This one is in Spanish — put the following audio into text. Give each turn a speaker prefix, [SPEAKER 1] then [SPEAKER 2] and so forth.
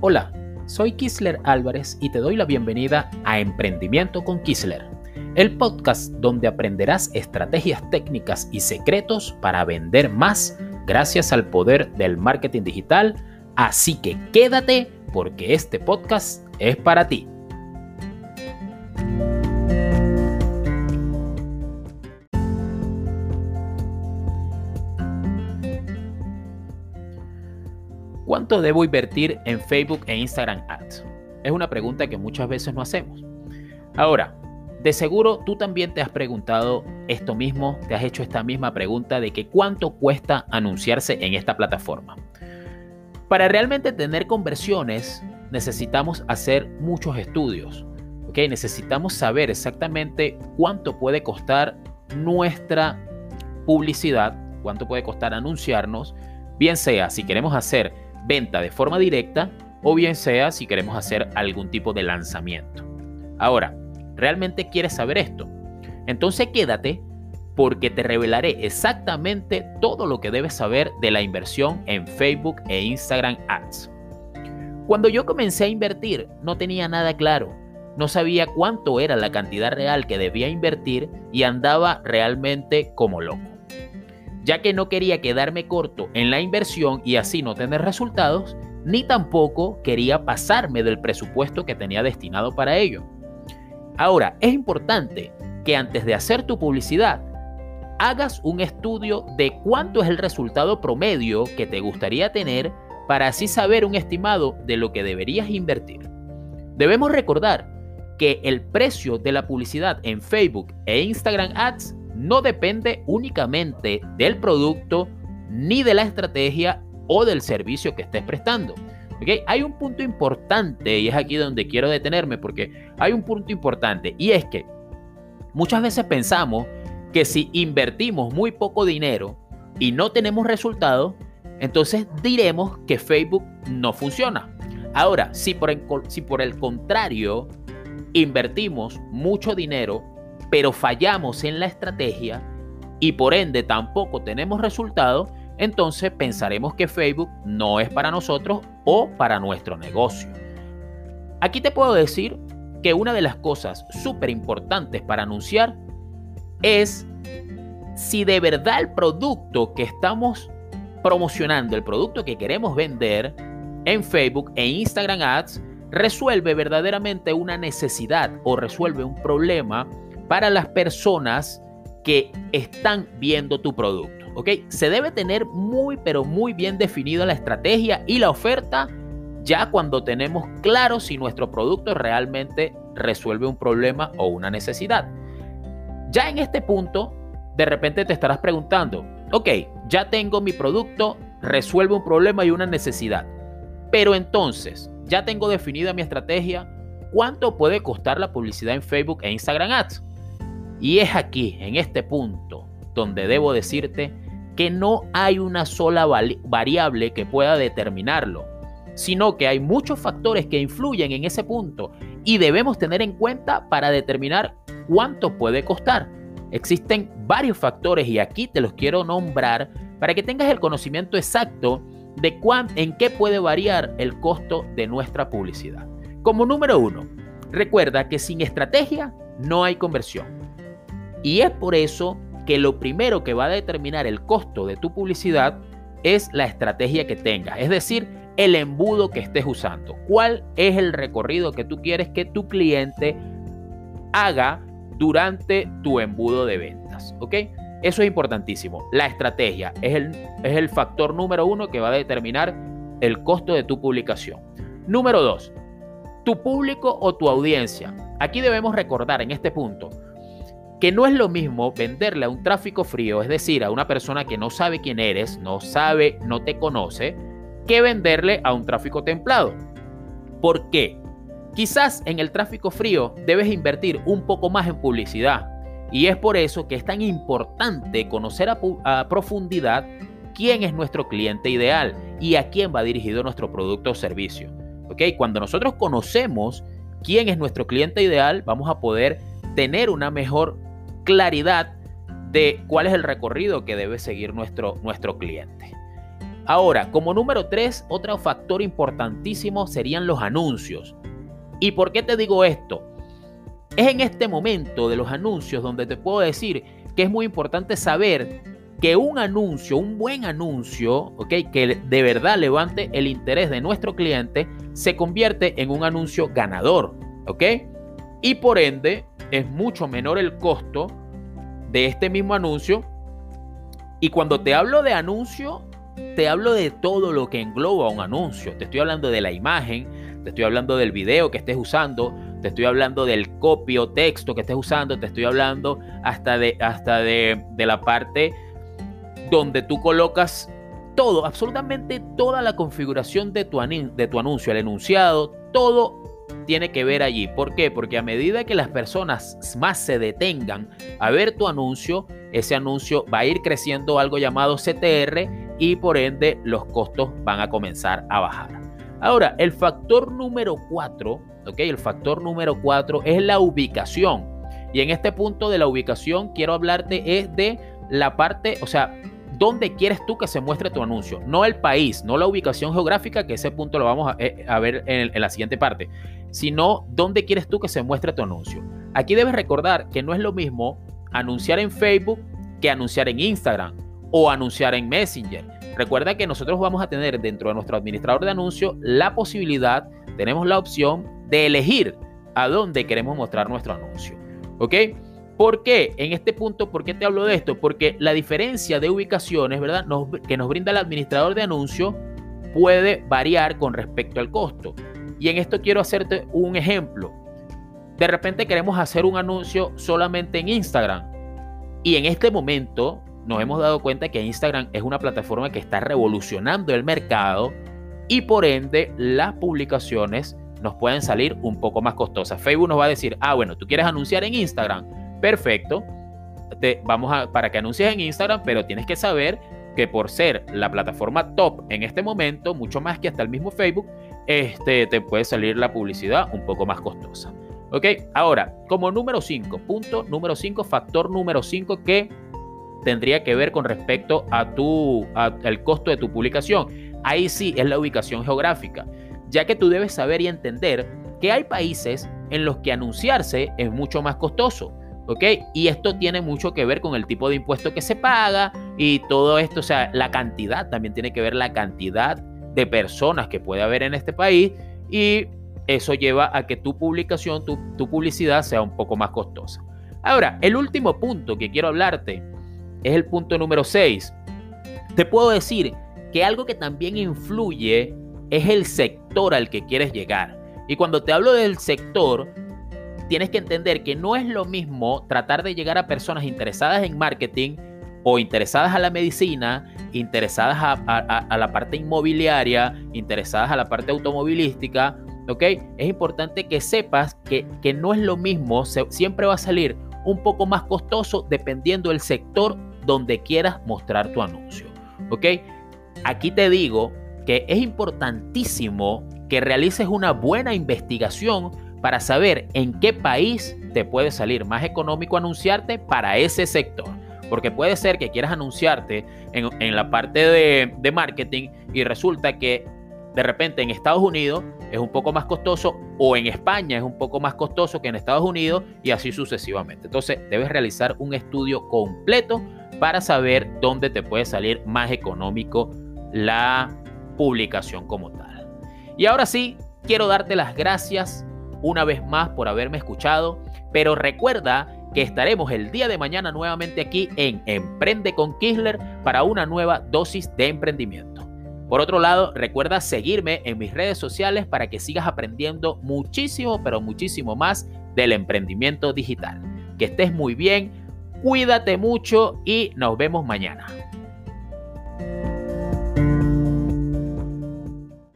[SPEAKER 1] Hola, soy Kisler Álvarez y te doy la bienvenida a Emprendimiento con Kisler, el podcast donde aprenderás estrategias técnicas y secretos para vender más gracias al poder del marketing digital. Así que quédate porque este podcast es para ti. ¿Cuánto debo invertir en Facebook e Instagram Ads? Es una pregunta que muchas veces no hacemos. Ahora, de seguro tú también te has preguntado esto mismo, te has hecho esta misma pregunta de que cuánto cuesta anunciarse en esta plataforma. Para realmente tener conversiones necesitamos hacer muchos estudios. ¿ok? Necesitamos saber exactamente cuánto puede costar nuestra publicidad, cuánto puede costar anunciarnos, bien sea si queremos hacer venta de forma directa o bien sea si queremos hacer algún tipo de lanzamiento. Ahora, ¿realmente quieres saber esto? Entonces quédate porque te revelaré exactamente todo lo que debes saber de la inversión en Facebook e Instagram Ads. Cuando yo comencé a invertir no tenía nada claro, no sabía cuánto era la cantidad real que debía invertir y andaba realmente como loco ya que no quería quedarme corto en la inversión y así no tener resultados, ni tampoco quería pasarme del presupuesto que tenía destinado para ello. Ahora, es importante que antes de hacer tu publicidad, hagas un estudio de cuánto es el resultado promedio que te gustaría tener para así saber un estimado de lo que deberías invertir. Debemos recordar que el precio de la publicidad en Facebook e Instagram Ads no depende únicamente del producto ni de la estrategia o del servicio que estés prestando. ¿Okay? Hay un punto importante y es aquí donde quiero detenerme porque hay un punto importante y es que muchas veces pensamos que si invertimos muy poco dinero y no tenemos resultados, entonces diremos que Facebook no funciona. Ahora, si por el, si por el contrario invertimos mucho dinero pero fallamos en la estrategia y por ende tampoco tenemos resultado, entonces pensaremos que Facebook no es para nosotros o para nuestro negocio. Aquí te puedo decir que una de las cosas súper importantes para anunciar es si de verdad el producto que estamos promocionando, el producto que queremos vender en Facebook e Instagram Ads, resuelve verdaderamente una necesidad o resuelve un problema para las personas que están viendo tu producto. ¿ok? Se debe tener muy, pero muy bien definida la estrategia y la oferta ya cuando tenemos claro si nuestro producto realmente resuelve un problema o una necesidad. Ya en este punto, de repente te estarás preguntando, ok, ya tengo mi producto, resuelve un problema y una necesidad. Pero entonces, ya tengo definida mi estrategia, ¿cuánto puede costar la publicidad en Facebook e Instagram Ads? Y es aquí, en este punto, donde debo decirte que no hay una sola variable que pueda determinarlo, sino que hay muchos factores que influyen en ese punto y debemos tener en cuenta para determinar cuánto puede costar. Existen varios factores y aquí te los quiero nombrar para que tengas el conocimiento exacto de cuán, en qué puede variar el costo de nuestra publicidad. Como número uno, recuerda que sin estrategia no hay conversión. Y es por eso que lo primero que va a determinar el costo de tu publicidad es la estrategia que tengas, es decir, el embudo que estés usando. ¿Cuál es el recorrido que tú quieres que tu cliente haga durante tu embudo de ventas? ¿Ok? Eso es importantísimo. La estrategia es el, es el factor número uno que va a determinar el costo de tu publicación. Número dos, tu público o tu audiencia. Aquí debemos recordar en este punto que no es lo mismo venderle a un tráfico frío, es decir, a una persona que no sabe quién eres, no sabe, no te conoce, que venderle a un tráfico templado. ¿Por qué? Quizás en el tráfico frío debes invertir un poco más en publicidad y es por eso que es tan importante conocer a, profundidad quién es nuestro cliente ideal y a quién va dirigido nuestro producto o servicio. ¿Ok? Cuando nosotros conocemos quién es nuestro cliente ideal, vamos a poder tener una mejor claridad de cuál es el recorrido que debe seguir nuestro, nuestro cliente. Ahora, como número tres, otro factor importantísimo serían los anuncios. ¿Y por qué te digo esto? Es en este momento de los anuncios donde te puedo decir que es muy importante saber que un anuncio, un buen anuncio, que de verdad levante el interés de nuestro cliente, se convierte en un anuncio ganador, ¿ok? Y por ende es mucho menor el costo de este mismo anuncio. Y cuando te hablo de anuncio, te hablo de todo lo que engloba un anuncio. Te estoy hablando de la imagen, te estoy hablando del video que estés usando, te estoy hablando del copio texto que estés usando, te estoy hablando hasta de, hasta de, la parte donde tú colocas todo, absolutamente toda la configuración de tu, de tu anuncio, el enunciado, todo tiene que ver allí. ¿Por qué? Porque a medida que las personas más se detengan a ver tu anuncio, ese anuncio va a ir creciendo algo llamado CTR y por ende los costos van a comenzar a bajar. Ahora, el factor número 4, ¿ok? El factor número 4 es la ubicación. Y en este punto de la ubicación quiero hablarte es de la parte, o sea, ¿dónde quieres tú que se muestre tu anuncio? No el país, no la ubicación geográfica, que ese punto lo vamos a, eh, ver en, en la siguiente parte, sino dónde quieres tú que se muestre tu anuncio. Aquí debes recordar que no es lo mismo anunciar en Facebook que anunciar en Instagram o anunciar en Messenger. Recuerda que nosotros vamos a tener dentro de nuestro administrador de anuncios la posibilidad, tenemos la opción de elegir a dónde queremos mostrar nuestro anuncio. ¿Ok? ¿Por qué? En este punto, ¿por qué te hablo de esto? Porque la diferencia de ubicaciones, ¿verdad? que nos brinda el administrador de anuncios puede variar con respecto al costo. Y en esto quiero hacerte un ejemplo. De repente queremos hacer un anuncio solamente en Instagram. Y en este momento nos hemos dado cuenta que Instagram es una plataforma que está revolucionando el mercado y por ende las publicaciones nos pueden salir un poco más costosas. Facebook nos va a decir, ah, bueno, tú quieres anunciar en Instagram, perfecto, te, vamos a, para que anuncies en Instagram, pero tienes que saber que por ser la plataforma top en este momento, mucho más que hasta el mismo Facebook, este, te puede salir la publicidad un poco más costosa. ¿Ok? Ahora, como número 5, punto número 5, factor número 5 que tendría que ver con respecto a tu al costo de tu publicación. Ahí sí es la ubicación geográfica, ya que tú debes saber y entender que hay países en los que anunciarse es mucho más costoso. ¿Ok? Y esto tiene mucho que ver con el tipo de impuesto que se paga y todo esto, o sea, la cantidad, también tiene que ver la cantidad de personas que puede haber en este país y eso lleva a que tu publicación, tu, tu publicidad sea un poco más costosa. Ahora, el último punto que quiero hablarte es el punto número 6. Te puedo decir que algo que también influye es el sector al que quieres llegar. Y cuando te hablo del sector, tienes que entender que no es lo mismo tratar de llegar a personas interesadas en marketing o interesadas a la medicina, interesadas a, la parte inmobiliaria, interesadas a la parte automovilística, ¿ok? Es importante que sepas que, que no es lo mismo, siempre va a salir un poco más costoso dependiendo del sector donde quieras mostrar tu anuncio. ¿Ok? Aquí te digo que es importantísimo que realices una buena investigación para saber en qué país te puede salir más económico anunciarte para ese sector. Porque puede ser que quieras anunciarte en, la parte de, de marketing y resulta que de repente en Estados Unidos es un poco más costoso o en España es un poco más costoso que en Estados Unidos y así sucesivamente. Entonces debes realizar un estudio completo para saber dónde te puede salir más económico la publicación como tal. Y ahora sí, quiero darte las gracias una vez más por haberme escuchado, pero recuerda que estaremos el día de mañana nuevamente aquí en Emprende con Kisler para una nueva dosis de emprendimiento. Por otro lado, recuerda seguirme en mis redes sociales para que sigas aprendiendo muchísimo, pero muchísimo más del emprendimiento digital. Que estés muy bien, cuídate mucho y nos vemos mañana.